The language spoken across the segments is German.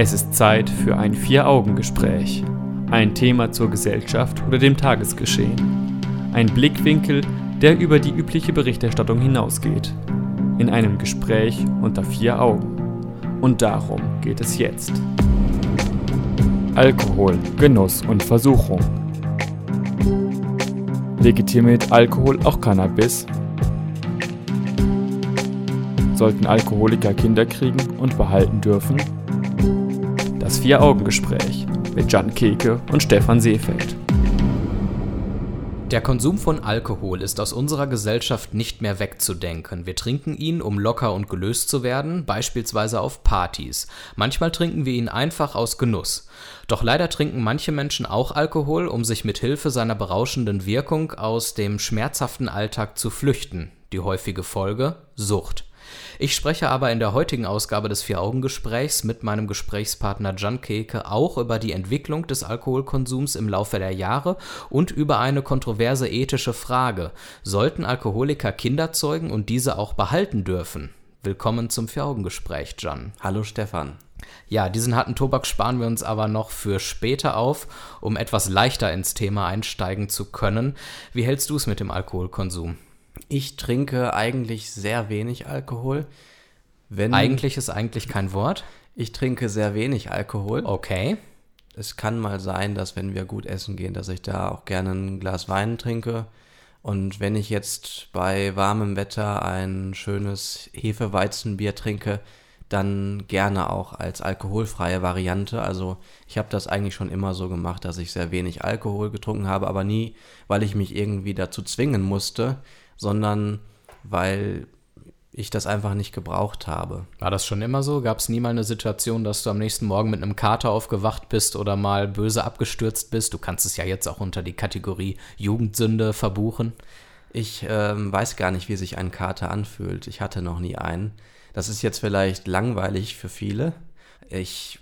Es ist Zeit für ein Vier-Augen-Gespräch. Ein Thema zur Gesellschaft oder dem Tagesgeschehen. Ein Blickwinkel, der über die übliche Berichterstattung hinausgeht. In einem Gespräch unter vier Augen. Und darum geht es jetzt. Alkohol, Genuss und Versuchung. Legitimiert Alkohol auch Cannabis? Sollten Alkoholiker Kinder kriegen und behalten dürfen? Das Vier-Augen-Gespräch mit Jan Keke und Stefan Seefeld. Der Konsum von Alkohol ist aus unserer Gesellschaft nicht mehr wegzudenken. Wir trinken ihn, um locker und gelöst zu werden, beispielsweise auf Partys. Manchmal trinken wir ihn einfach aus Genuss. Doch leider trinken manche Menschen auch Alkohol, um sich mit Hilfe seiner berauschenden Wirkung aus dem schmerzhaften Alltag zu flüchten. Die häufige Folge Sucht. Ich spreche aber in der heutigen Ausgabe des Vier-Augen-Gesprächs mit meinem Gesprächspartner Jan Keke auch über die Entwicklung des Alkoholkonsums im Laufe der Jahre und über eine kontroverse ethische Frage. Sollten Alkoholiker Kinder zeugen und diese auch behalten dürfen? Willkommen zum Vier-Augen-Gespräch, Jan. Hallo Stefan. Ja, diesen harten Tobak sparen wir uns aber noch für später auf, um etwas leichter ins Thema einsteigen zu können. Wie hältst du es mit dem Alkoholkonsum? Ich trinke eigentlich sehr wenig Alkohol. Wenn eigentlich ist eigentlich kein Wort. Ich trinke sehr wenig Alkohol. Okay. Es kann mal sein, dass wenn wir gut essen gehen, dass ich da auch gerne ein Glas Wein trinke. Und wenn ich jetzt bei warmem Wetter ein schönes Hefeweizenbier trinke, dann gerne auch als alkoholfreie Variante. Also ich habe das eigentlich schon immer so gemacht, dass ich sehr wenig Alkohol getrunken habe, aber nie, weil ich mich irgendwie dazu zwingen musste, sondern weil ich das einfach nicht gebraucht habe. War das schon immer so? Gab es nie mal eine Situation, dass du am nächsten Morgen mit einem Kater aufgewacht bist oder mal böse abgestürzt bist? Du kannst es ja jetzt auch unter die Kategorie Jugendsünde verbuchen. Ich ähm, weiß gar nicht, wie sich ein Kater anfühlt. Ich hatte noch nie einen. Das ist jetzt vielleicht langweilig für viele. Ich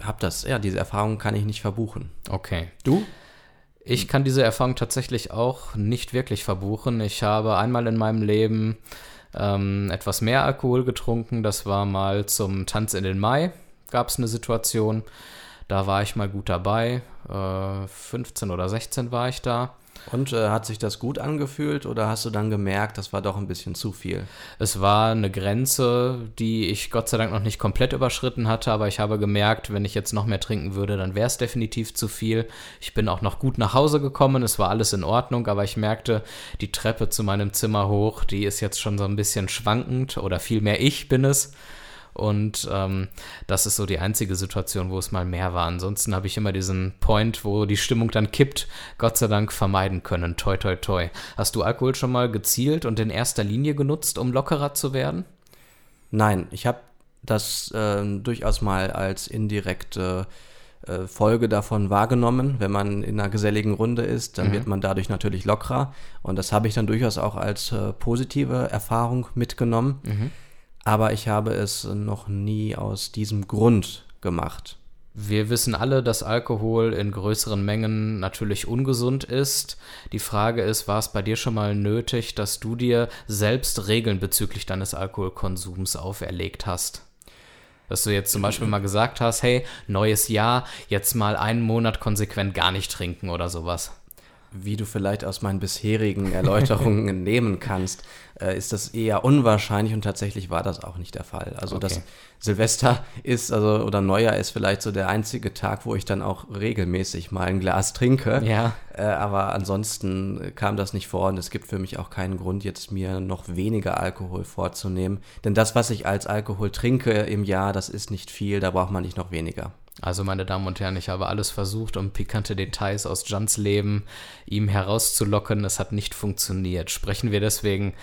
habe das, ja, diese Erfahrung kann ich nicht verbuchen. Okay. Du? Ich kann diese Erfahrung tatsächlich auch nicht wirklich verbuchen. Ich habe einmal in meinem Leben ähm, etwas mehr Alkohol getrunken. Das war mal zum Tanz in den Mai, gab es eine Situation. Da war ich mal gut dabei. Äh, 15 oder 16 war ich da. Und äh, hat sich das gut angefühlt oder hast du dann gemerkt, das war doch ein bisschen zu viel? Es war eine Grenze, die ich Gott sei Dank noch nicht komplett überschritten hatte, aber ich habe gemerkt, wenn ich jetzt noch mehr trinken würde, dann wäre es definitiv zu viel. Ich bin auch noch gut nach Hause gekommen, es war alles in Ordnung, aber ich merkte, die Treppe zu meinem Zimmer hoch, die ist jetzt schon so ein bisschen schwankend oder vielmehr ich bin es. Und ähm, das ist so die einzige Situation, wo es mal mehr war. Ansonsten habe ich immer diesen Point, wo die Stimmung dann kippt, Gott sei Dank vermeiden können. Toi, toi, toi. Hast du Alkohol schon mal gezielt und in erster Linie genutzt, um lockerer zu werden? Nein, ich habe das äh, durchaus mal als indirekte äh, Folge davon wahrgenommen. Wenn man in einer geselligen Runde ist, dann mhm. wird man dadurch natürlich lockerer. Und das habe ich dann durchaus auch als äh, positive Erfahrung mitgenommen. Mhm aber ich habe es noch nie aus diesem Grund gemacht. Wir wissen alle, dass Alkohol in größeren Mengen natürlich ungesund ist. Die Frage ist, war es bei dir schon mal nötig, dass du dir selbst Regeln bezüglich deines Alkoholkonsums auferlegt hast? Dass du jetzt zum Beispiel mal gesagt hast, hey, neues Jahr, jetzt mal einen Monat konsequent gar nicht trinken oder sowas. Wie du vielleicht aus meinen bisherigen Erläuterungen nehmen kannst, äh, ist das eher unwahrscheinlich und tatsächlich war das auch nicht der Fall. Also okay. das Silvester ist, also oder Neujahr ist vielleicht so der einzige Tag, wo ich dann auch regelmäßig mal ein Glas trinke. Ja. Äh, aber ansonsten kam das nicht vor und es gibt für mich auch keinen Grund, jetzt mir noch weniger Alkohol vorzunehmen. Denn das, was ich als Alkohol trinke im Jahr, das ist nicht viel, da braucht man nicht noch weniger. Also, meine Damen und Herren, ich habe alles versucht, um pikante Details aus Jans Leben ihm herauszulocken. Es hat nicht funktioniert. Sprechen wir deswegen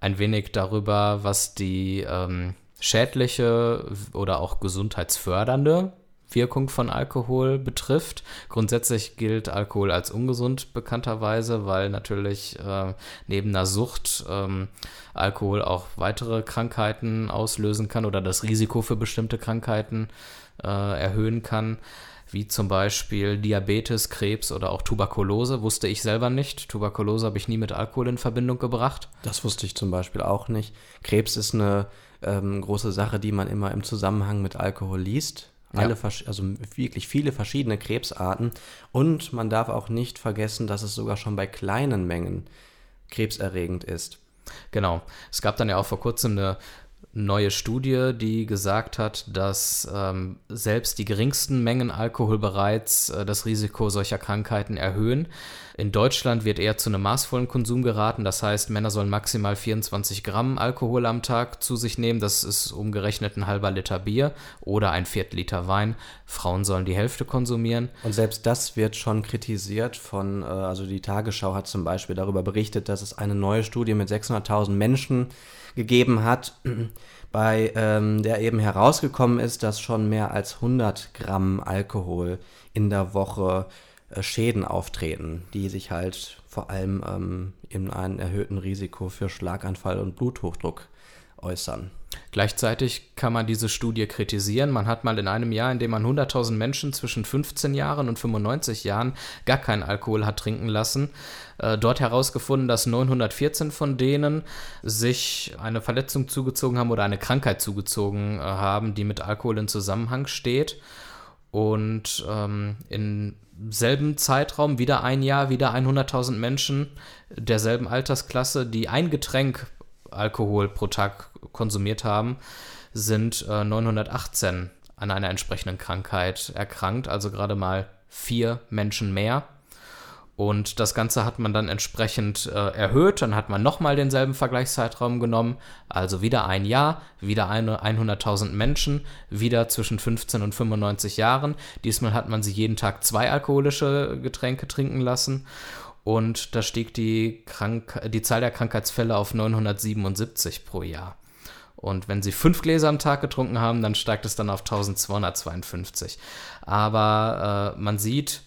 ein wenig darüber, was die ähm, schädliche oder auch gesundheitsfördernde Wirkung von Alkohol betrifft. Grundsätzlich gilt Alkohol als ungesund bekannterweise, weil natürlich äh, neben einer Sucht ähm, Alkohol auch weitere Krankheiten auslösen kann oder das Risiko für bestimmte Krankheiten äh, erhöhen kann wie zum Beispiel Diabetes, Krebs oder auch Tuberkulose. Wusste ich selber nicht. Tuberkulose habe ich nie mit Alkohol in Verbindung gebracht. Das wusste ich zum Beispiel auch nicht. Krebs ist eine ähm, große Sache, die man immer im Zusammenhang mit Alkohol liest. Alle, also wirklich viele verschiedene Krebsarten. Und man darf auch nicht vergessen, dass es sogar schon bei kleinen Mengen krebserregend ist. Genau. Es gab dann ja auch vor kurzem eine neue Studie, die gesagt hat, dass ähm, selbst die geringsten Mengen Alkohol bereits äh, das Risiko solcher Krankheiten erhöhen. In Deutschland wird eher zu einem maßvollen Konsum geraten. Das heißt, Männer sollen maximal 24 Gramm Alkohol am Tag zu sich nehmen. Das ist umgerechnet ein halber Liter Bier oder ein Viertel Liter Wein. Frauen sollen die Hälfte konsumieren. Und selbst das wird schon kritisiert von, äh, also die Tagesschau hat zum Beispiel darüber berichtet, dass es eine neue Studie mit 600.000 Menschen gegeben hat, bei ähm, der eben herausgekommen ist, dass schon mehr als 100 Gramm Alkohol in der Woche äh, Schäden auftreten, die sich halt vor allem ähm, in einem erhöhten Risiko für Schlaganfall und Bluthochdruck äußern. Gleichzeitig kann man diese Studie kritisieren. Man hat mal in einem Jahr, in dem man 100.000 Menschen zwischen 15 Jahren und 95 Jahren gar keinen Alkohol hat trinken lassen, äh, dort herausgefunden, dass 914 von denen sich eine Verletzung zugezogen haben oder eine Krankheit zugezogen äh, haben, die mit Alkohol in Zusammenhang steht. Und ähm, im selben Zeitraum, wieder ein Jahr, wieder 100.000 Menschen derselben Altersklasse, die ein Getränk Alkohol pro Tag konsumiert haben, sind äh, 918 an einer entsprechenden Krankheit erkrankt, also gerade mal vier Menschen mehr. Und das Ganze hat man dann entsprechend äh, erhöht. Dann hat man nochmal denselben Vergleichszeitraum genommen. Also wieder ein Jahr, wieder 100.000 Menschen, wieder zwischen 15 und 95 Jahren. Diesmal hat man sie jeden Tag zwei alkoholische Getränke trinken lassen und da stieg die, Krank die Zahl der Krankheitsfälle auf 977 pro Jahr. Und wenn sie fünf Gläser am Tag getrunken haben, dann steigt es dann auf 1252. Aber äh, man sieht,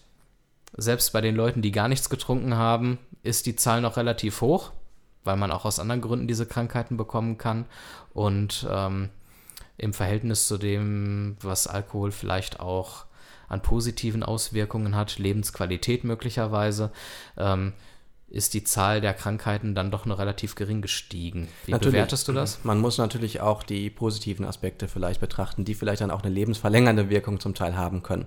selbst bei den Leuten, die gar nichts getrunken haben, ist die Zahl noch relativ hoch, weil man auch aus anderen Gründen diese Krankheiten bekommen kann. Und ähm, im Verhältnis zu dem, was Alkohol vielleicht auch an positiven Auswirkungen hat, Lebensqualität möglicherweise, ähm, ist die Zahl der Krankheiten dann doch nur relativ gering gestiegen. Wie natürlich, bewertest du das? Man muss natürlich auch die positiven Aspekte vielleicht betrachten, die vielleicht dann auch eine lebensverlängernde Wirkung zum Teil haben können.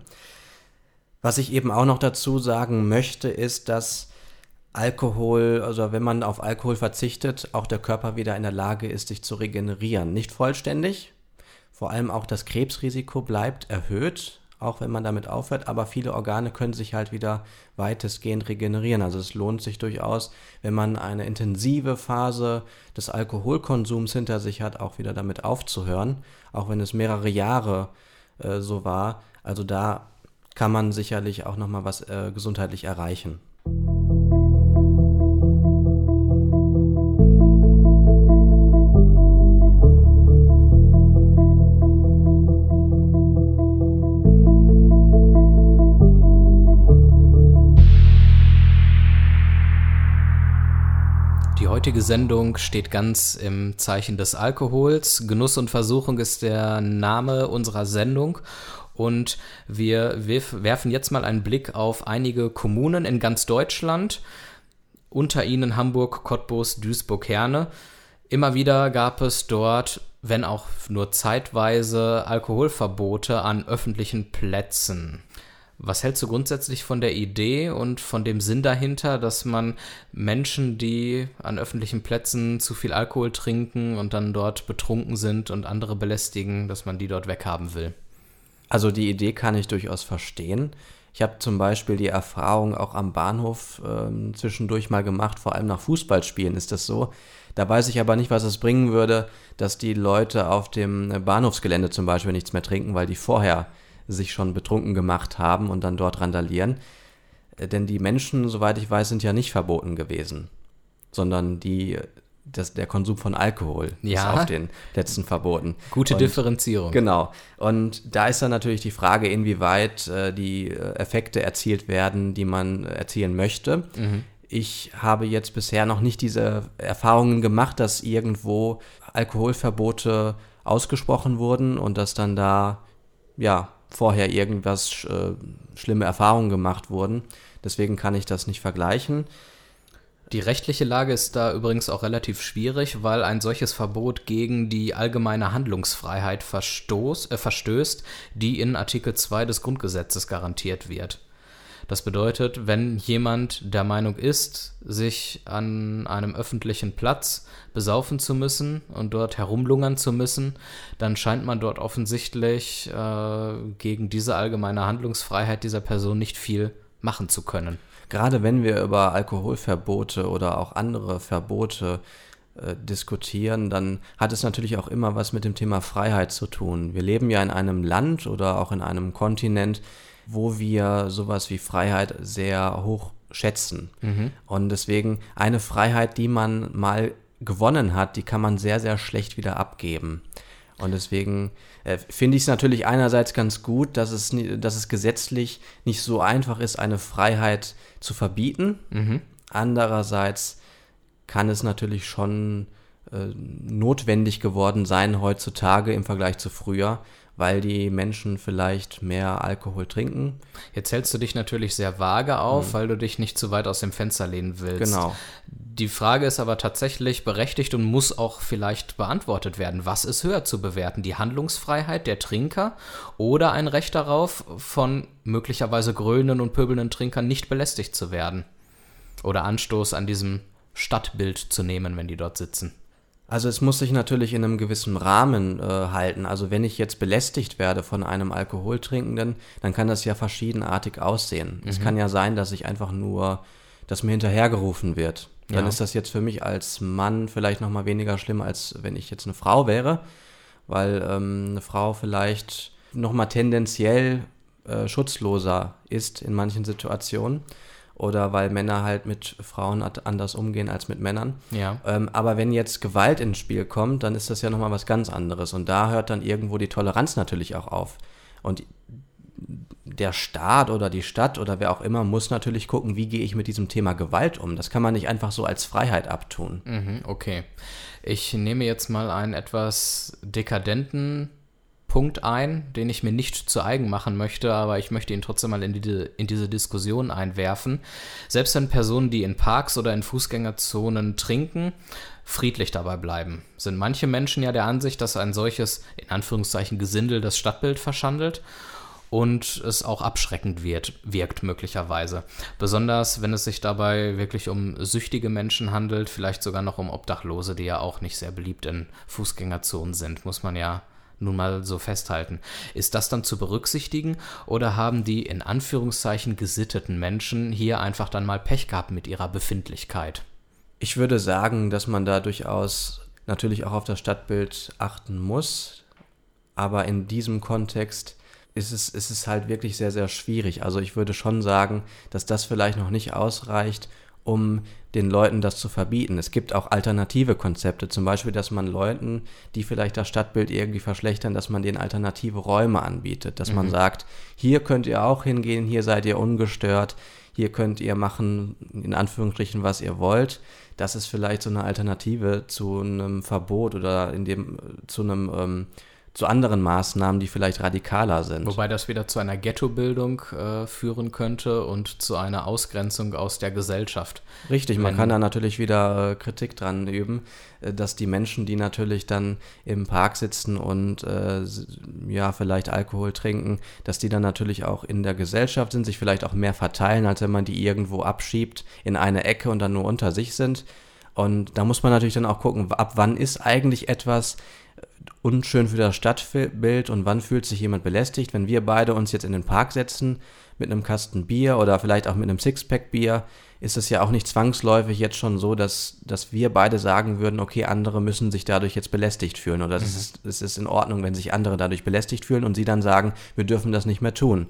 Was ich eben auch noch dazu sagen möchte, ist, dass Alkohol, also wenn man auf Alkohol verzichtet, auch der Körper wieder in der Lage ist, sich zu regenerieren. Nicht vollständig, vor allem auch das Krebsrisiko bleibt erhöht, auch wenn man damit aufhört, aber viele Organe können sich halt wieder weitestgehend regenerieren. Also es lohnt sich durchaus, wenn man eine intensive Phase des Alkoholkonsums hinter sich hat, auch wieder damit aufzuhören, auch wenn es mehrere Jahre äh, so war. Also da kann man sicherlich auch nochmal was äh, gesundheitlich erreichen. Heutige Sendung steht ganz im Zeichen des Alkohols. Genuss und Versuchung ist der Name unserer Sendung. Und wir werfen jetzt mal einen Blick auf einige Kommunen in ganz Deutschland, unter ihnen Hamburg, Cottbus, Duisburg, Herne. Immer wieder gab es dort, wenn auch nur zeitweise, Alkoholverbote an öffentlichen Plätzen. Was hältst du grundsätzlich von der Idee und von dem Sinn dahinter, dass man Menschen, die an öffentlichen Plätzen zu viel Alkohol trinken und dann dort betrunken sind und andere belästigen, dass man die dort weghaben will? Also die Idee kann ich durchaus verstehen. Ich habe zum Beispiel die Erfahrung auch am Bahnhof äh, zwischendurch mal gemacht, vor allem nach Fußballspielen ist das so. Da weiß ich aber nicht, was es bringen würde, dass die Leute auf dem Bahnhofsgelände zum Beispiel nichts mehr trinken, weil die vorher sich schon betrunken gemacht haben und dann dort randalieren. Äh, denn die Menschen, soweit ich weiß, sind ja nicht verboten gewesen, sondern die, das, der Konsum von Alkohol ja. ist auf den Plätzen verboten. Gute und, Differenzierung. Genau. Und da ist dann natürlich die Frage, inwieweit äh, die äh, Effekte erzielt werden, die man erzielen möchte. Mhm. Ich habe jetzt bisher noch nicht diese Erfahrungen gemacht, dass irgendwo Alkoholverbote ausgesprochen wurden und dass dann da ja vorher irgendwas äh, schlimme Erfahrungen gemacht wurden. Deswegen kann ich das nicht vergleichen. Die rechtliche Lage ist da übrigens auch relativ schwierig, weil ein solches Verbot gegen die allgemeine Handlungsfreiheit verstoß, äh, verstößt, die in Artikel 2 des Grundgesetzes garantiert wird. Das bedeutet, wenn jemand der Meinung ist, sich an einem öffentlichen Platz besaufen zu müssen und dort herumlungern zu müssen, dann scheint man dort offensichtlich äh, gegen diese allgemeine Handlungsfreiheit dieser Person nicht viel machen zu können. Gerade wenn wir über Alkoholverbote oder auch andere Verbote äh, diskutieren, dann hat es natürlich auch immer was mit dem Thema Freiheit zu tun. Wir leben ja in einem Land oder auch in einem Kontinent, wo wir sowas wie Freiheit sehr hoch schätzen. Mhm. Und deswegen eine Freiheit, die man mal gewonnen hat, die kann man sehr, sehr schlecht wieder abgeben. Und deswegen äh, finde ich es natürlich einerseits ganz gut, dass es, dass es gesetzlich nicht so einfach ist, eine Freiheit zu verbieten. Mhm. Andererseits kann es natürlich schon äh, notwendig geworden sein heutzutage im Vergleich zu früher, weil die Menschen vielleicht mehr Alkohol trinken. Jetzt hältst du dich natürlich sehr vage auf, mhm. weil du dich nicht zu weit aus dem Fenster lehnen willst. Genau. Die Frage ist aber tatsächlich berechtigt und muss auch vielleicht beantwortet werden. Was ist höher zu bewerten? Die Handlungsfreiheit der Trinker oder ein Recht darauf, von möglicherweise grölenden und pöbelnden Trinkern nicht belästigt zu werden? Oder Anstoß an diesem Stadtbild zu nehmen, wenn die dort sitzen? Also es muss sich natürlich in einem gewissen Rahmen äh, halten. Also wenn ich jetzt belästigt werde von einem Alkoholtrinkenden, dann kann das ja verschiedenartig aussehen. Mhm. Es kann ja sein, dass ich einfach nur, dass mir hinterhergerufen wird. Dann ja. ist das jetzt für mich als Mann vielleicht noch mal weniger schlimm, als wenn ich jetzt eine Frau wäre, weil ähm, eine Frau vielleicht noch mal tendenziell äh, schutzloser ist in manchen Situationen oder weil Männer halt mit Frauen anders umgehen als mit Männern. Ja. Ähm, aber wenn jetzt Gewalt ins Spiel kommt, dann ist das ja nochmal was ganz anderes. Und da hört dann irgendwo die Toleranz natürlich auch auf. Und der Staat oder die Stadt oder wer auch immer muss natürlich gucken, wie gehe ich mit diesem Thema Gewalt um. Das kann man nicht einfach so als Freiheit abtun. Mhm, okay. Ich nehme jetzt mal einen etwas dekadenten Punkt ein, den ich mir nicht zu eigen machen möchte, aber ich möchte ihn trotzdem mal in, die, in diese Diskussion einwerfen. Selbst wenn Personen, die in Parks oder in Fußgängerzonen trinken, friedlich dabei bleiben, sind manche Menschen ja der Ansicht, dass ein solches, in Anführungszeichen, Gesindel das Stadtbild verschandelt und es auch abschreckend wird, wirkt möglicherweise. Besonders wenn es sich dabei wirklich um süchtige Menschen handelt, vielleicht sogar noch um Obdachlose, die ja auch nicht sehr beliebt in Fußgängerzonen sind, muss man ja nun mal so festhalten. Ist das dann zu berücksichtigen oder haben die in Anführungszeichen gesitteten Menschen hier einfach dann mal Pech gehabt mit ihrer Befindlichkeit? Ich würde sagen, dass man da durchaus natürlich auch auf das Stadtbild achten muss, aber in diesem Kontext ist es, ist es halt wirklich sehr, sehr schwierig. Also ich würde schon sagen, dass das vielleicht noch nicht ausreicht, um den Leuten das zu verbieten. Es gibt auch alternative Konzepte, zum Beispiel, dass man Leuten, die vielleicht das Stadtbild irgendwie verschlechtern, dass man denen alternative Räume anbietet, dass mhm. man sagt, hier könnt ihr auch hingehen, hier seid ihr ungestört, hier könnt ihr machen, in Anführungsstrichen, was ihr wollt. Das ist vielleicht so eine Alternative zu einem Verbot oder in dem, zu einem ähm, zu anderen Maßnahmen, die vielleicht radikaler sind. Wobei das wieder zu einer Ghettobildung äh, führen könnte und zu einer Ausgrenzung aus der Gesellschaft. Richtig, man kann da natürlich wieder äh, Kritik dran üben, äh, dass die Menschen, die natürlich dann im Park sitzen und äh, ja, vielleicht Alkohol trinken, dass die dann natürlich auch in der Gesellschaft sind, sich vielleicht auch mehr verteilen, als wenn man die irgendwo abschiebt in eine Ecke und dann nur unter sich sind. Und da muss man natürlich dann auch gucken, ab wann ist eigentlich etwas unschön für das Stadtbild und wann fühlt sich jemand belästigt. Wenn wir beide uns jetzt in den Park setzen mit einem Kasten Bier oder vielleicht auch mit einem Sixpack Bier, ist es ja auch nicht zwangsläufig jetzt schon so, dass, dass wir beide sagen würden, okay, andere müssen sich dadurch jetzt belästigt fühlen oder mhm. es, ist, es ist in Ordnung, wenn sich andere dadurch belästigt fühlen und sie dann sagen, wir dürfen das nicht mehr tun.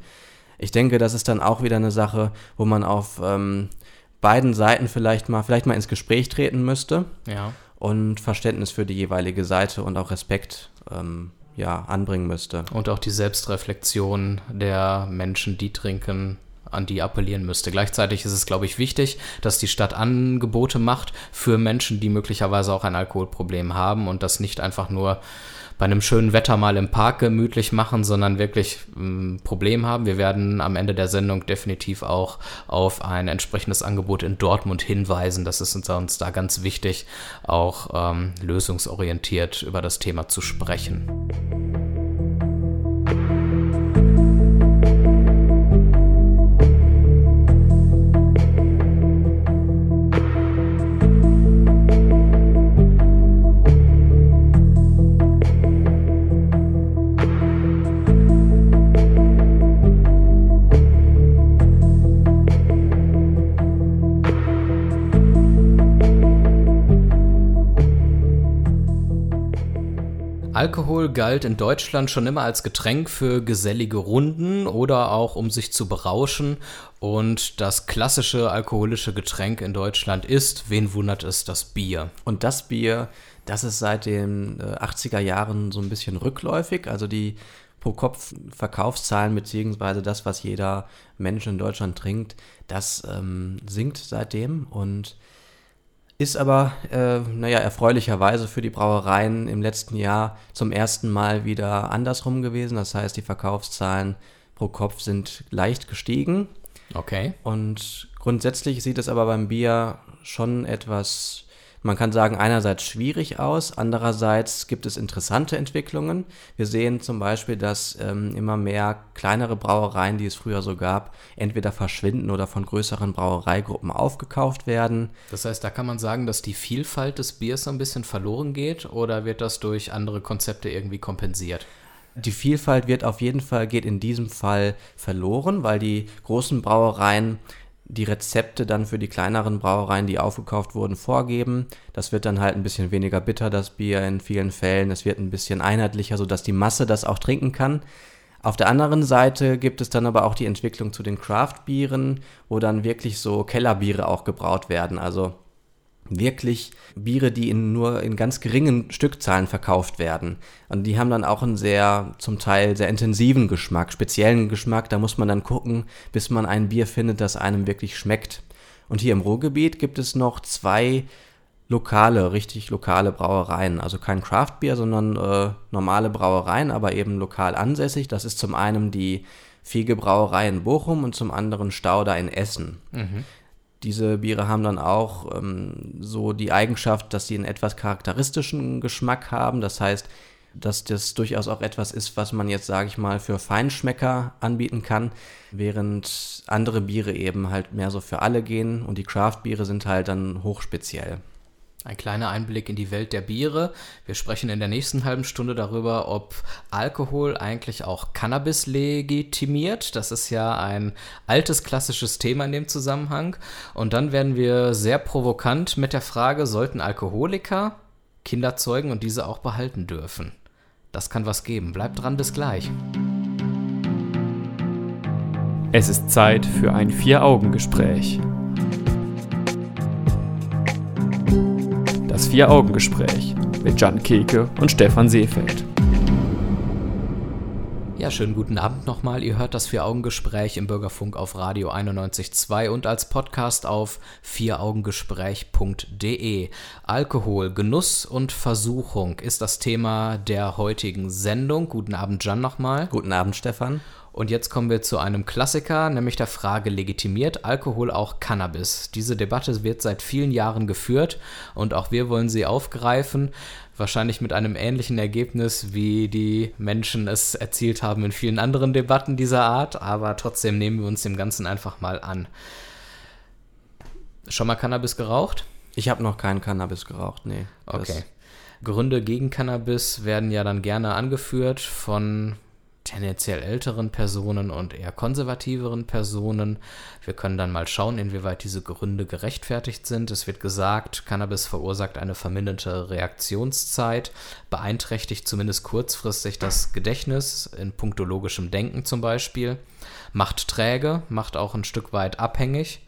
Ich denke, das ist dann auch wieder eine Sache, wo man auf ähm, beiden Seiten vielleicht mal, vielleicht mal ins Gespräch treten müsste. Ja und Verständnis für die jeweilige Seite und auch Respekt ähm, ja, anbringen müsste. Und auch die Selbstreflexion der Menschen, die trinken, an die appellieren müsste. Gleichzeitig ist es, glaube ich, wichtig, dass die Stadt Angebote macht für Menschen, die möglicherweise auch ein Alkoholproblem haben und das nicht einfach nur bei einem schönen Wetter mal im Park gemütlich machen, sondern wirklich ein Problem haben. Wir werden am Ende der Sendung definitiv auch auf ein entsprechendes Angebot in Dortmund hinweisen. Das ist uns, uns da ganz wichtig, auch ähm, lösungsorientiert über das Thema zu sprechen. Alkohol galt in Deutschland schon immer als Getränk für gesellige Runden oder auch um sich zu berauschen. Und das klassische alkoholische Getränk in Deutschland ist, wen wundert es, das Bier. Und das Bier, das ist seit den 80er äh, Jahren so ein bisschen rückläufig. Also die Pro-Kopf-Verkaufszahlen beziehungsweise das, was jeder Mensch in Deutschland trinkt, das ähm, sinkt seitdem. Und ist aber, äh, naja, erfreulicherweise für die Brauereien im letzten Jahr zum ersten Mal wieder andersrum gewesen. Das heißt, die Verkaufszahlen pro Kopf sind leicht gestiegen. Okay. Und grundsätzlich sieht es aber beim Bier schon etwas man kann sagen, einerseits schwierig aus, andererseits gibt es interessante Entwicklungen. Wir sehen zum Beispiel, dass ähm, immer mehr kleinere Brauereien, die es früher so gab, entweder verschwinden oder von größeren Brauereigruppen aufgekauft werden. Das heißt, da kann man sagen, dass die Vielfalt des Biers so ein bisschen verloren geht oder wird das durch andere Konzepte irgendwie kompensiert? Die Vielfalt wird auf jeden Fall, geht in diesem Fall verloren, weil die großen Brauereien die Rezepte dann für die kleineren Brauereien, die aufgekauft wurden, vorgeben. Das wird dann halt ein bisschen weniger bitter, das Bier in vielen Fällen. Es wird ein bisschen einheitlicher, sodass die Masse das auch trinken kann. Auf der anderen Seite gibt es dann aber auch die Entwicklung zu den Craft-Bieren, wo dann wirklich so Kellerbiere auch gebraut werden. Also wirklich Biere, die in nur in ganz geringen Stückzahlen verkauft werden. Und die haben dann auch einen sehr, zum Teil sehr intensiven Geschmack, speziellen Geschmack. Da muss man dann gucken, bis man ein Bier findet, das einem wirklich schmeckt. Und hier im Ruhrgebiet gibt es noch zwei lokale, richtig lokale Brauereien. Also kein Craftbier, sondern äh, normale Brauereien, aber eben lokal ansässig. Das ist zum einen die Fiege Brauerei in Bochum und zum anderen Stauder in Essen. Mhm. Diese Biere haben dann auch ähm, so die Eigenschaft, dass sie einen etwas charakteristischen Geschmack haben. Das heißt, dass das durchaus auch etwas ist, was man jetzt, sage ich mal, für Feinschmecker anbieten kann, während andere Biere eben halt mehr so für alle gehen und die Craft-Biere sind halt dann hochspeziell. Ein kleiner Einblick in die Welt der Biere. Wir sprechen in der nächsten halben Stunde darüber, ob Alkohol eigentlich auch Cannabis legitimiert. Das ist ja ein altes klassisches Thema in dem Zusammenhang. Und dann werden wir sehr provokant mit der Frage, sollten Alkoholiker Kinder zeugen und diese auch behalten dürfen? Das kann was geben. Bleibt dran, bis gleich. Es ist Zeit für ein Vier-Augen-Gespräch. Vier-Augen-Gespräch mit Jan Keke und Stefan Seefeld. Ja, schönen guten Abend nochmal. Ihr hört das Vier-Augen-Gespräch im Bürgerfunk auf Radio 91.2 und als Podcast auf vieraugengespräch.de. Alkohol, Genuss und Versuchung ist das Thema der heutigen Sendung. Guten Abend, Jan, nochmal. Guten Abend, Stefan. Und jetzt kommen wir zu einem Klassiker, nämlich der Frage, legitimiert Alkohol auch Cannabis? Diese Debatte wird seit vielen Jahren geführt und auch wir wollen sie aufgreifen. Wahrscheinlich mit einem ähnlichen Ergebnis, wie die Menschen es erzielt haben in vielen anderen Debatten dieser Art, aber trotzdem nehmen wir uns dem Ganzen einfach mal an. Schon mal Cannabis geraucht? Ich habe noch keinen Cannabis geraucht, nee. Okay. Gründe gegen Cannabis werden ja dann gerne angeführt von tendenziell älteren Personen und eher konservativeren Personen. Wir können dann mal schauen, inwieweit diese Gründe gerechtfertigt sind. Es wird gesagt, Cannabis verursacht eine verminderte Reaktionszeit, beeinträchtigt zumindest kurzfristig das Gedächtnis, in punktologischem Denken zum Beispiel, macht träge, macht auch ein Stück weit abhängig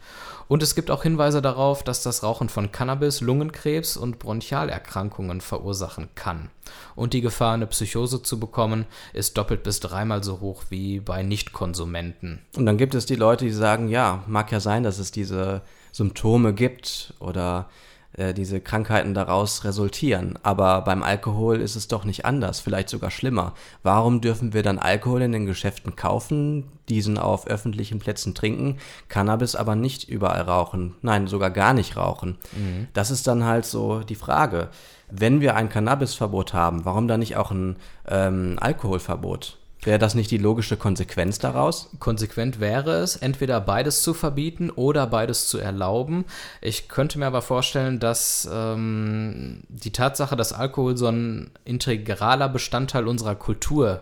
Und es gibt auch Hinweise darauf, dass das Rauchen von Cannabis Lungenkrebs und Bronchialerkrankungen verursachen kann. Und die Gefahr, eine Psychose zu bekommen, ist doppelt bis dreimal so hoch wie bei Nichtkonsumenten. Und dann gibt es die Leute, die sagen, ja, mag ja sein, dass es diese Symptome gibt oder äh, diese Krankheiten daraus resultieren. Aber beim Alkohol ist es doch nicht anders, vielleicht sogar schlimmer. Warum dürfen wir dann Alkohol in den Geschäften kaufen, diesen auf öffentlichen Plätzen trinken, Cannabis aber nicht überall rauchen? Nein, sogar gar nicht rauchen. Mhm. Das ist dann halt so die Frage. Wenn wir ein Cannabisverbot haben, warum dann nicht auch ein ähm, Alkoholverbot? Wäre das nicht die logische Konsequenz daraus? Konsequent wäre es, entweder beides zu verbieten oder beides zu erlauben. Ich könnte mir aber vorstellen, dass ähm, die Tatsache, dass Alkohol so ein integraler Bestandteil unserer Kultur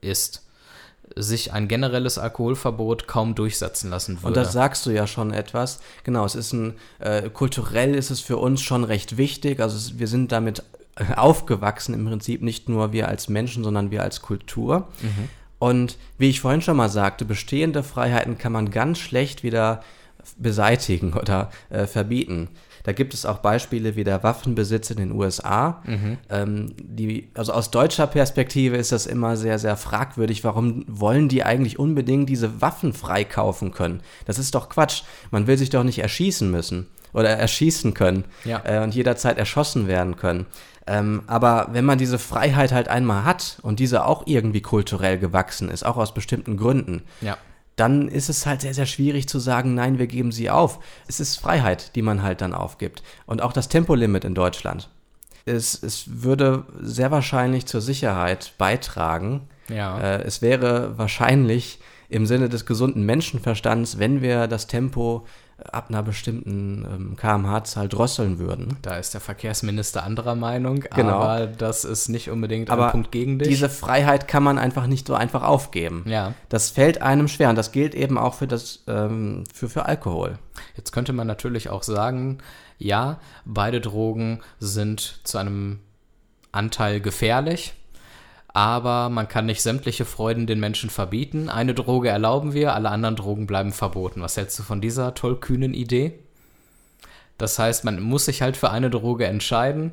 ist, sich ein generelles Alkoholverbot kaum durchsetzen lassen würde. Und das sagst du ja schon etwas. Genau, es ist ein äh, kulturell ist es für uns schon recht wichtig. Also es, wir sind damit aufgewachsen im Prinzip, nicht nur wir als Menschen, sondern wir als Kultur. Mhm. Und wie ich vorhin schon mal sagte, bestehende Freiheiten kann man ganz schlecht wieder beseitigen oder äh, verbieten. Da gibt es auch Beispiele wie der Waffenbesitz in den USA. Mhm. Ähm, die, also aus deutscher Perspektive ist das immer sehr, sehr fragwürdig. Warum wollen die eigentlich unbedingt diese Waffen freikaufen können? Das ist doch Quatsch. Man will sich doch nicht erschießen müssen oder erschießen können ja. äh, und jederzeit erschossen werden können. Ähm, aber wenn man diese Freiheit halt einmal hat und diese auch irgendwie kulturell gewachsen ist, auch aus bestimmten Gründen, ja. dann ist es halt sehr, sehr schwierig zu sagen, nein, wir geben sie auf. Es ist Freiheit, die man halt dann aufgibt. Und auch das Tempolimit in Deutschland. Es, es würde sehr wahrscheinlich zur Sicherheit beitragen. Ja. Äh, es wäre wahrscheinlich im Sinne des gesunden Menschenverstands, wenn wir das Tempo ab einer bestimmten ähm, kmh-Zahl drosseln würden. Da ist der Verkehrsminister anderer Meinung, genau. aber das ist nicht unbedingt aber ein Punkt gegen dich. Diese Freiheit kann man einfach nicht so einfach aufgeben. Ja. Das fällt einem schwer und das gilt eben auch für, das, ähm, für, für Alkohol. Jetzt könnte man natürlich auch sagen, ja, beide Drogen sind zu einem Anteil gefährlich aber man kann nicht sämtliche Freuden den Menschen verbieten. Eine Droge erlauben wir, alle anderen Drogen bleiben verboten. Was hältst du von dieser tollkühnen Idee? Das heißt, man muss sich halt für eine Droge entscheiden.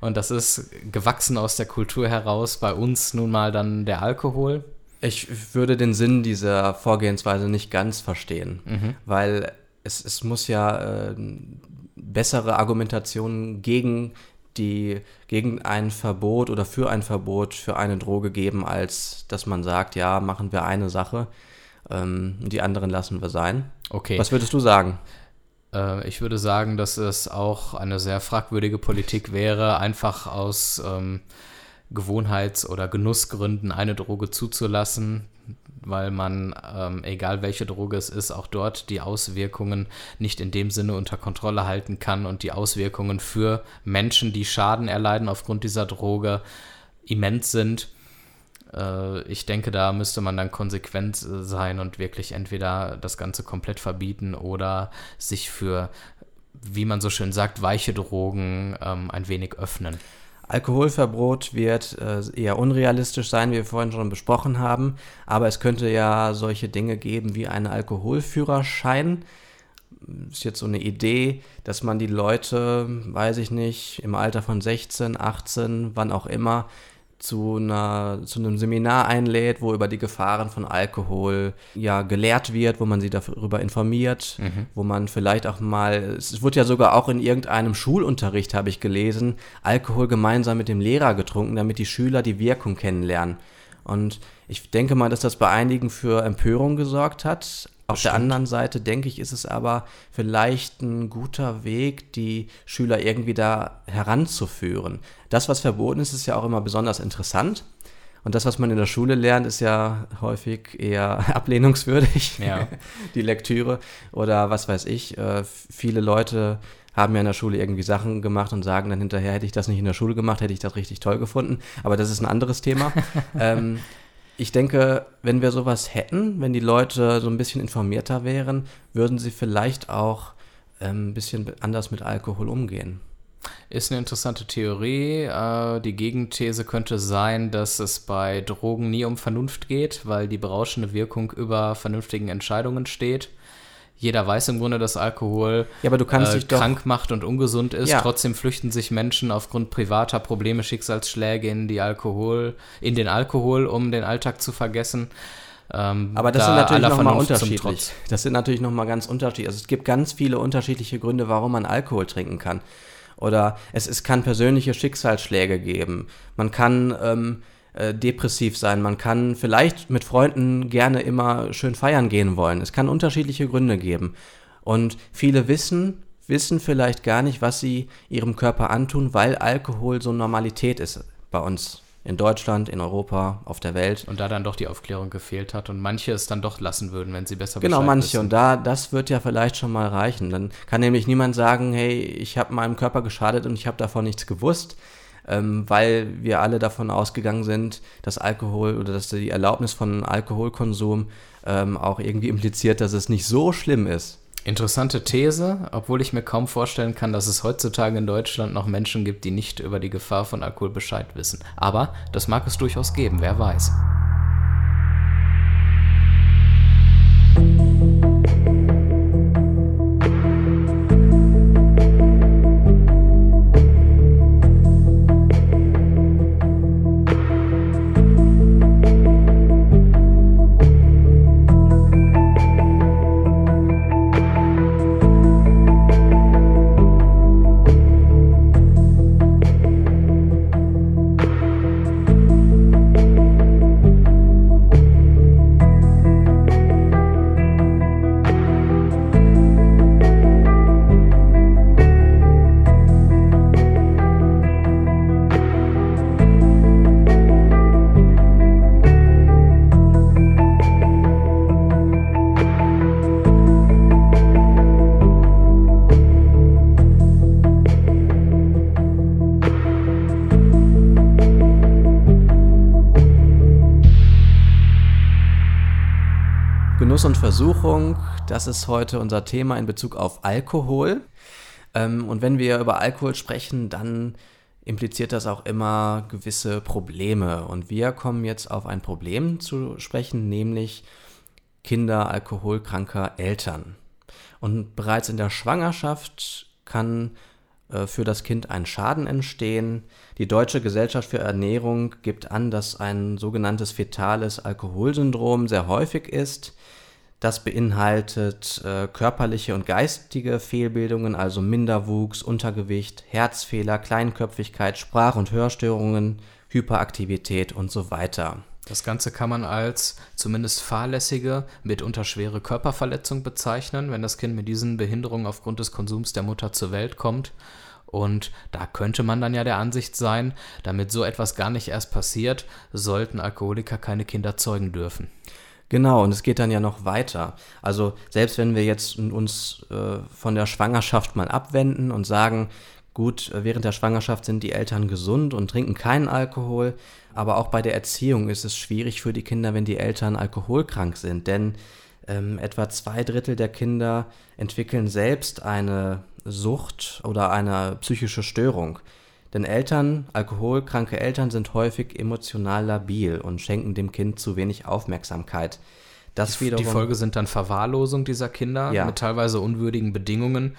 Und das ist gewachsen aus der Kultur heraus bei uns nun mal dann der Alkohol. Ich würde den Sinn dieser Vorgehensweise nicht ganz verstehen, mhm. weil es, es muss ja äh, bessere Argumentationen gegen die gegen ein Verbot oder für ein Verbot für eine Droge geben, als dass man sagt, ja, machen wir eine Sache, ähm, die anderen lassen wir sein. Okay. Was würdest du sagen? Äh, ich würde sagen, dass es auch eine sehr fragwürdige Politik wäre, einfach aus ähm, Gewohnheits- oder Genussgründen eine Droge zuzulassen, weil man, ähm, egal welche Droge es ist, auch dort die Auswirkungen nicht in dem Sinne unter Kontrolle halten kann und die Auswirkungen für Menschen, die Schaden erleiden aufgrund dieser Droge, immens sind. Äh, ich denke, da müsste man dann konsequent sein und wirklich entweder das Ganze komplett verbieten oder sich für, wie man so schön sagt, weiche Drogen ähm, ein wenig öffnen. Alkoholverbot wird äh, eher unrealistisch sein, wie wir vorhin schon besprochen haben, aber es könnte ja solche Dinge geben wie einen Alkoholführerschein. Ist jetzt so eine Idee, dass man die Leute, weiß ich nicht, im Alter von 16, 18, wann auch immer, zu, einer, zu einem Seminar einlädt, wo über die Gefahren von Alkohol ja gelehrt wird, wo man sie darüber informiert, mhm. wo man vielleicht auch mal, es wird ja sogar auch in irgendeinem Schulunterricht, habe ich gelesen, Alkohol gemeinsam mit dem Lehrer getrunken, damit die Schüler die Wirkung kennenlernen. Und ich denke mal, dass das bei einigen für Empörung gesorgt hat, auf der anderen Seite denke ich, ist es aber vielleicht ein guter Weg, die Schüler irgendwie da heranzuführen. Das, was verboten ist, ist ja auch immer besonders interessant. Und das, was man in der Schule lernt, ist ja häufig eher ablehnungswürdig. Ja. die Lektüre oder was weiß ich. Äh, viele Leute haben ja in der Schule irgendwie Sachen gemacht und sagen dann hinterher, hätte ich das nicht in der Schule gemacht, hätte ich das richtig toll gefunden. Aber das ist ein anderes Thema. ähm, ich denke, wenn wir sowas hätten, wenn die Leute so ein bisschen informierter wären, würden sie vielleicht auch ähm, ein bisschen anders mit Alkohol umgehen. Ist eine interessante Theorie. Äh, die Gegenthese könnte sein, dass es bei Drogen nie um Vernunft geht, weil die berauschende Wirkung über vernünftigen Entscheidungen steht. Jeder weiß im Grunde, dass Alkohol ja, aber du kannst äh, krank macht und ungesund ist. Ja. Trotzdem flüchten sich Menschen aufgrund privater Probleme, Schicksalsschläge in die Alkohol, in den Alkohol, um den Alltag zu vergessen. Ähm, aber das da sind natürlich nochmal unterschiedlich. Das sind natürlich nochmal ganz unterschiedlich. Also es gibt ganz viele unterschiedliche Gründe, warum man Alkohol trinken kann. Oder es, es kann persönliche Schicksalsschläge geben. Man kann ähm, äh, depressiv sein. Man kann vielleicht mit Freunden gerne immer schön feiern gehen wollen. Es kann unterschiedliche Gründe geben. Und viele wissen, wissen vielleicht gar nicht, was sie ihrem Körper antun, weil Alkohol so Normalität ist bei uns. In Deutschland, in Europa, auf der Welt. Und da dann doch die Aufklärung gefehlt hat und manche es dann doch lassen würden, wenn sie besser Genau, Bescheid manche. wissen. Und da, das wird ja vielleicht schon mal reichen. Dann kann nämlich niemand sagen, hey, ich habe meinem Körper geschadet und ich habe davon nichts gewusst, ähm, weil wir alle davon ausgegangen sind, dass Alkohol oder dass die Erlaubnis von Alkoholkonsum ähm, auch irgendwie impliziert, dass es nicht so schlimm ist. Interessante These, obwohl ich mir kaum vorstellen kann, dass es heutzutage in Deutschland noch Menschen gibt, die nicht über die Gefahr von Alkohol Bescheid wissen. Aber das mag es durchaus geben, wer weiß. Versuchung, das ist heute unser Thema in Bezug auf Alkohol. Ähm, und wenn wir über Alkohol sprechen, dann impliziert das auch immer gewisse Probleme. Und wir kommen jetzt auf ein Problem zu sprechen, nämlich Kinder alkoholkranker Eltern. Und bereits in der Schwangerschaft kann äh, für das Kind ein Schaden entstehen. Die Deutsche Gesellschaft für Ernährung gibt an, dass ein sogenanntes fetales Alkoholsyndrom sehr häufig ist. Das beinhaltet äh, körperliche und geistige Fehlbildungen, also Minderwuchs, Untergewicht, Herzfehler, Kleinköpfigkeit, Sprach- und Hörstörungen, Hyperaktivität und so weiter. Das Ganze kann man als zumindest fahrlässige, mitunter schwere Körperverletzung bezeichnen, wenn das Kind mit diesen Behinderungen aufgrund des Konsums der Mutter zur Welt kommt. Und da könnte man dann ja der Ansicht sein, damit so etwas gar nicht erst passiert, sollten Alkoholiker keine Kinder zeugen dürfen. Genau, und es geht dann ja noch weiter. Also selbst wenn wir jetzt uns äh, von der Schwangerschaft mal abwenden und sagen, gut, äh, während der Schwangerschaft sind die Eltern gesund und trinken keinen Alkohol, aber auch bei der Erziehung ist es schwierig für die Kinder, wenn die Eltern alkoholkrank sind, denn ähm, etwa zwei Drittel der Kinder entwickeln selbst eine Sucht oder eine psychische Störung. Denn Eltern, alkoholkranke Eltern sind häufig emotional labil und schenken dem Kind zu wenig Aufmerksamkeit. Das Die, wiederum, die Folge sind dann Verwahrlosung dieser Kinder Ja. mit teilweise unwürdigen Bedingungen.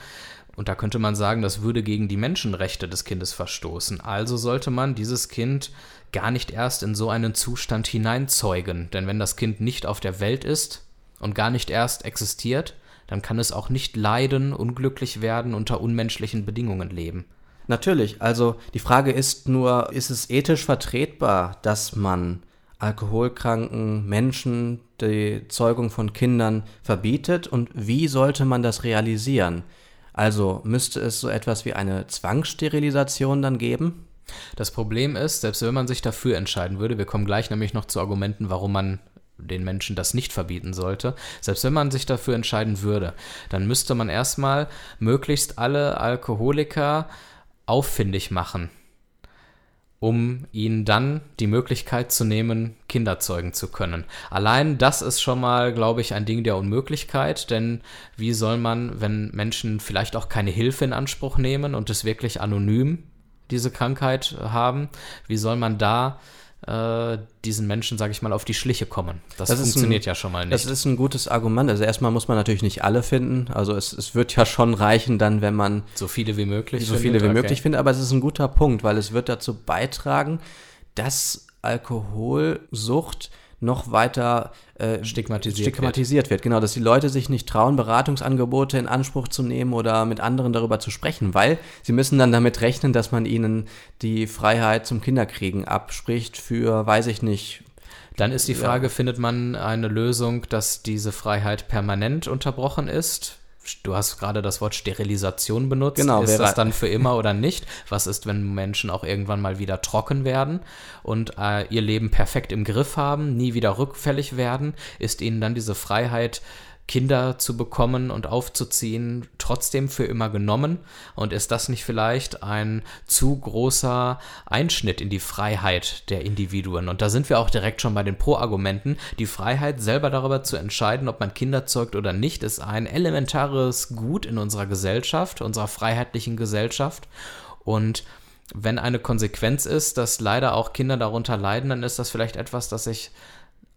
Und da könnte man sagen, das würde gegen die Menschenrechte des Kindes verstoßen. Also sollte man dieses Kind gar nicht erst in so einen Zustand hineinzeugen. Denn wenn das Kind nicht auf der Welt ist und gar nicht erst existiert, dann kann es auch nicht leiden, unglücklich werden, unter unmenschlichen Bedingungen leben. Natürlich, also die Frage ist nur, ist es ethisch vertretbar, dass man alkoholkranken Menschen die Zeugung von Kindern verbietet und wie sollte man das realisieren? Also müsste es so etwas wie eine Zwangssterilisation dann geben? Das Problem ist, selbst wenn man sich dafür entscheiden würde, wir kommen gleich nämlich noch zu Argumenten, warum man den Menschen das nicht verbieten sollte, selbst wenn man sich dafür entscheiden würde, dann müsste man erstmal möglichst alle Alkoholiker auffindig machen, um ihnen dann die Möglichkeit zu nehmen, Kinder zeugen zu können. Allein das ist schon mal, glaube ich, ein Ding der Unmöglichkeit, denn wie soll man, wenn Menschen vielleicht auch keine Hilfe in Anspruch nehmen und es wirklich anonym diese Krankheit haben, wie soll man da äh, diesen Menschen, sage ich mal, auf die Schliche kommen. Das, Das funktioniert ein- ja schon mal nicht. Das ist ein gutes Argument. Also erstmal muss man natürlich nicht alle finden. Also es, es wird ja schon reichen dann, wenn man so viele wie möglich. so findet? viele wie Okay. möglich findet. Aber es ist ein guter Punkt, weil es wird dazu beitragen, dass Alkoholsucht noch weiter äh, Stigmatisiert stigmatisiert wird. Genau, dass die Leute sich nicht trauen, Beratungsangebote in Anspruch zu nehmen oder mit anderen darüber zu sprechen, weil sie müssen dann damit rechnen, dass man ihnen die Freiheit zum Kinderkriegen abspricht für, weiß ich nicht, Dann ist die Ja. Frage, findet man eine Lösung, dass diese Freiheit permanent unterbrochen ist? Du hast gerade das Wort Sterilisation benutzt. Genau, ist das dann für immer oder nicht? Was ist, wenn Menschen auch irgendwann mal wieder trocken werden und äh, ihr Leben perfekt im Griff haben, nie wieder rückfällig werden? Ist ihnen dann diese Freiheit, Kinder zu bekommen und aufzuziehen, trotzdem für immer genommen? Und ist das nicht vielleicht ein zu großer Einschnitt in die Freiheit der Individuen? Und da sind wir auch direkt schon bei den Pro-Argumenten. Die Freiheit, selber darüber zu entscheiden, ob man Kinder zeugt oder nicht, ist ein elementares Gut in unserer Gesellschaft, unserer freiheitlichen Gesellschaft. Und wenn eine Konsequenz ist, dass leider auch Kinder darunter leiden, dann ist das vielleicht etwas, das sich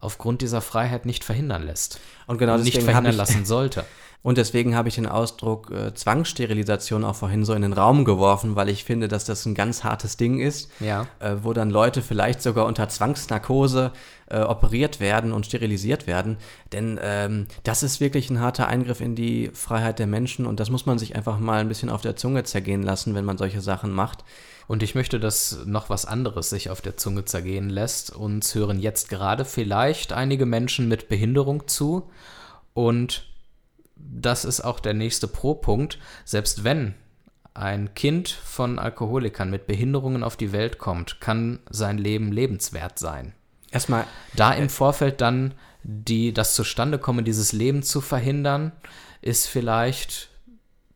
aufgrund dieser Freiheit nicht verhindern lässt. Und genau nicht deswegen verhindern lassen sollte. Und deswegen habe ich den Ausdruck äh, Zwangssterilisation auch vorhin so in den Raum geworfen, weil ich finde, dass das ein ganz hartes Ding ist, Ja. äh, wo dann Leute vielleicht sogar unter Zwangsnarkose äh, operiert werden und sterilisiert werden. Denn ähm, das ist wirklich ein harter Eingriff in die Freiheit der Menschen und das muss man sich einfach mal ein bisschen auf der Zunge zergehen lassen, wenn man solche Sachen macht. Und ich möchte, dass noch was anderes sich auf der Zunge zergehen lässt. Uns hören jetzt gerade vielleicht einige Menschen mit Behinderung zu. Und das ist auch der nächste Pro-Punkt. Selbst wenn ein Kind von Alkoholikern mit Behinderungen auf die Welt kommt, kann sein Leben lebenswert sein. Erstmal Da im Vorfeld dann die, das Zustandekommen dieses Lebens zu verhindern, ist vielleicht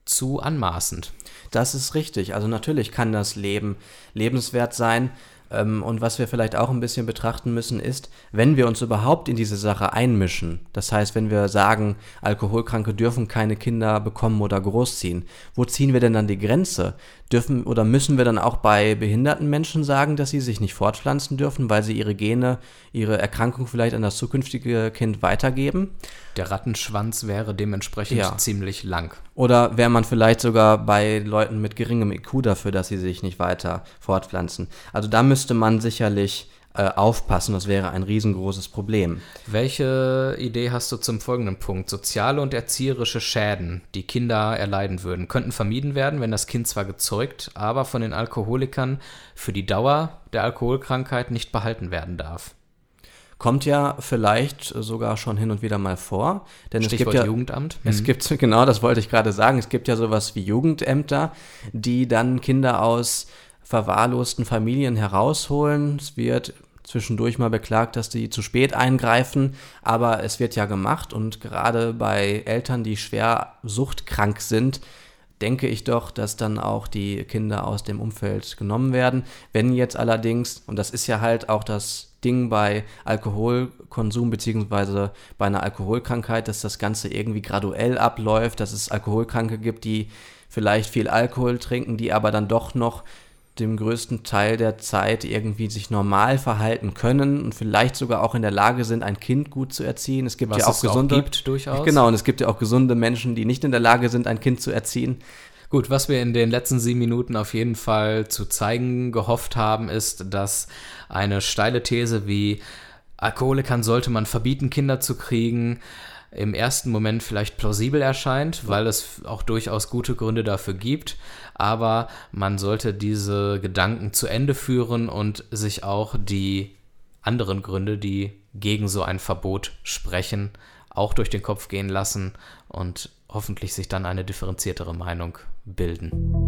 zu anmaßend. Das ist richtig. Also natürlich kann das Leben lebenswert sein. Ähm, Und was wir vielleicht auch ein bisschen betrachten müssen, ist, wenn wir uns überhaupt in diese Sache einmischen, das heißt, wenn wir sagen, Alkoholkranke dürfen keine Kinder bekommen oder großziehen, wo ziehen wir denn dann die Grenze? Dürfen oder müssen wir dann auch bei behinderten Menschen sagen, dass sie sich nicht fortpflanzen dürfen, weil sie ihre Gene, ihre Erkrankung vielleicht an das zukünftige Kind weitergeben? Der Rattenschwanz wäre dementsprechend Ja. ziemlich lang. Oder wäre man vielleicht sogar bei Leuten mit geringem IQ dafür, dass sie sich nicht weiter fortpflanzen? Also da müsste man sicherlich äh, aufpassen, das wäre ein riesengroßes Problem. Welche Idee hast du zum folgenden Punkt? Soziale und erzieherische Schäden, die Kinder erleiden würden, könnten vermieden werden, wenn das Kind zwar gezeugt, aber von den Alkoholikern für die Dauer der Alkoholkrankheit nicht behalten werden darf. Kommt ja vielleicht sogar schon hin und wieder mal vor, denn es Stichwort gibt ja Jugendamt. Es Mhm. gibt, genau, das wollte ich gerade sagen, es gibt ja sowas wie Jugendämter, die dann Kinder aus verwahrlosten Familien herausholen. Es wird zwischendurch mal beklagt, dass die zu spät eingreifen, aber es wird ja gemacht und gerade bei Eltern, die schwer suchtkrank sind, denke ich doch, dass dann auch die Kinder aus dem Umfeld genommen werden. Wenn jetzt allerdings, und das ist ja halt auch das Ding bei Alkoholkonsum beziehungsweise bei einer Alkoholkrankheit, dass das Ganze irgendwie graduell abläuft, dass es Alkoholkranke gibt, die vielleicht viel Alkohol trinken, die aber dann doch noch dem größten Teil der Zeit irgendwie sich normal verhalten können und vielleicht sogar auch in der Lage sind, ein Kind gut zu erziehen. Es gibt Was ja auch es gesunde, auch gibt, durchaus. genau, und es gibt ja auch gesunde Menschen, die nicht in der Lage sind, ein Kind zu erziehen. Gut, was wir in den letzten sieben Minuten auf jeden Fall zu zeigen gehofft haben, ist, dass eine steile These wie Alkoholikern sollte man verbieten, Kinder zu kriegen, im ersten Moment vielleicht plausibel erscheint, weil es auch durchaus gute Gründe dafür gibt. Aber man sollte diese Gedanken zu Ende führen und sich auch die anderen Gründe, die gegen so ein Verbot sprechen, auch durch den Kopf gehen lassen und hoffentlich sich dann eine differenziertere Meinung bilden.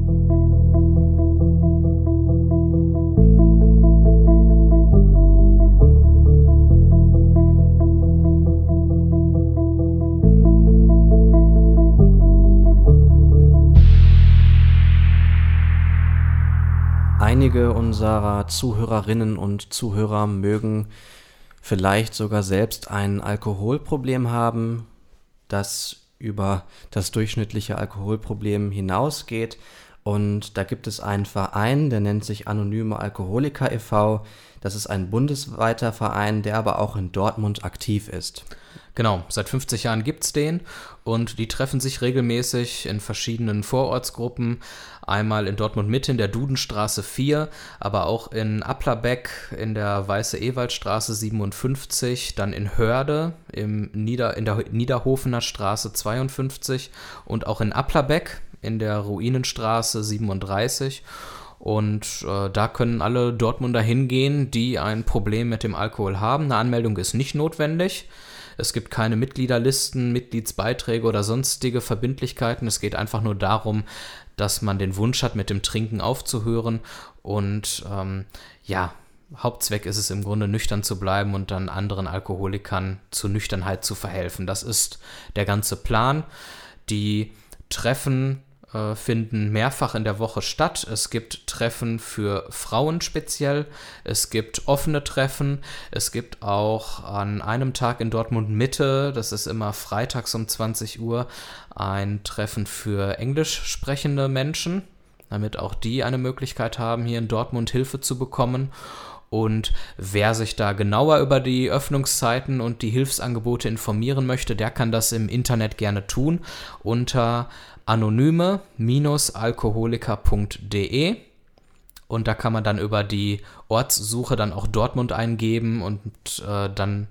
Einige unserer Zuhörerinnen und Zuhörer mögen vielleicht sogar selbst ein Alkoholproblem haben, das über das durchschnittliche Alkoholproblem hinausgeht. Und da gibt es einen Verein, der nennt sich Anonyme Alkoholiker e.V. Das ist ein bundesweiter Verein, der aber auch in Dortmund aktiv ist. Genau, seit 50 Jahren gibt es den und die treffen sich regelmäßig in verschiedenen Vorortsgruppen. Einmal in Dortmund Mitte in der Dudenstraße 4, aber auch in Applerbeck in der Weiße Ewaldstraße 57, dann in Hörde im Nieder, in der Niederhofener Straße 52 und auch in Applerbeck in der Ruinenstraße 37. Und äh, da können alle Dortmunder hingehen, die ein Problem mit dem Alkohol haben. Eine Anmeldung ist nicht notwendig. Es gibt keine Mitgliederlisten, Mitgliedsbeiträge oder sonstige Verbindlichkeiten. Es geht einfach nur darum, dass man den Wunsch hat, mit dem Trinken aufzuhören. Und ähm, ja, Hauptzweck ist es im Grunde, nüchtern zu bleiben und dann anderen Alkoholikern zur Nüchternheit zu verhelfen. Das ist der ganze Plan. Die Treffen äh, finden mehrfach in der Woche statt. Es gibt Treffen für Frauen speziell, es gibt offene Treffen, es gibt auch an einem Tag in Dortmund Mitte, das ist immer freitags um 20 Uhr, ein Treffen für englisch sprechende Menschen, damit auch die eine Möglichkeit haben, hier in Dortmund Hilfe zu bekommen. Und wer sich da genauer über die Öffnungszeiten und die Hilfsangebote informieren möchte, der kann das im Internet gerne tun unter anonyme-alkoholiker.de und da kann man dann über die Ortssuche dann auch Dortmund eingeben und äh, dann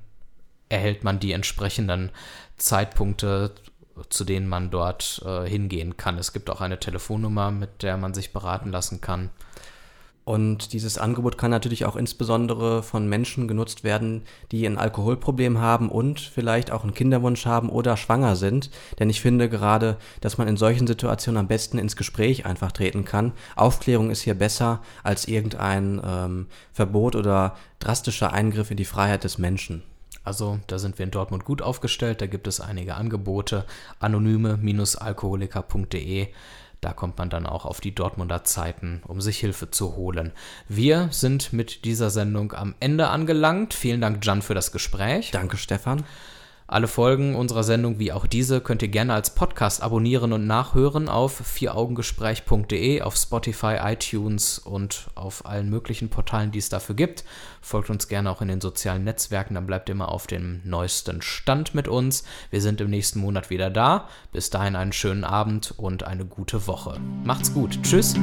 erhält man die entsprechenden Zeitpunkte, zu denen man dort äh, hingehen kann. Es gibt auch eine Telefonnummer, mit der man sich beraten lassen kann. Und dieses Angebot kann natürlich auch insbesondere von Menschen genutzt werden, die ein Alkoholproblem haben und vielleicht auch einen Kinderwunsch haben oder schwanger sind. Denn ich finde gerade, dass man in solchen Situationen am besten ins Gespräch einfach treten kann. Aufklärung ist hier besser als irgendein ähm, Verbot oder drastischer Eingriff in die Freiheit des Menschen. Also da sind wir in Dortmund gut aufgestellt, da gibt es einige Angebote. Anonyme-alkoholiker.de da kommt man dann auch auf die Dortmunder Zeiten, um sich Hilfe zu holen. Wir sind mit dieser Sendung am Ende angelangt. Vielen Dank, Jan, für das Gespräch. Danke, Stefan. Alle Folgen unserer Sendung wie auch diese könnt ihr gerne als Podcast abonnieren und nachhören auf vieraugengespräch.de, auf Spotify, iTunes und auf allen möglichen Portalen, die es dafür gibt. Folgt uns gerne auch in den sozialen Netzwerken, dann bleibt ihr immer auf dem neuesten Stand mit uns. Wir sind im nächsten Monat wieder da. Bis dahin einen schönen Abend und eine gute Woche. Macht's gut. Tschüss.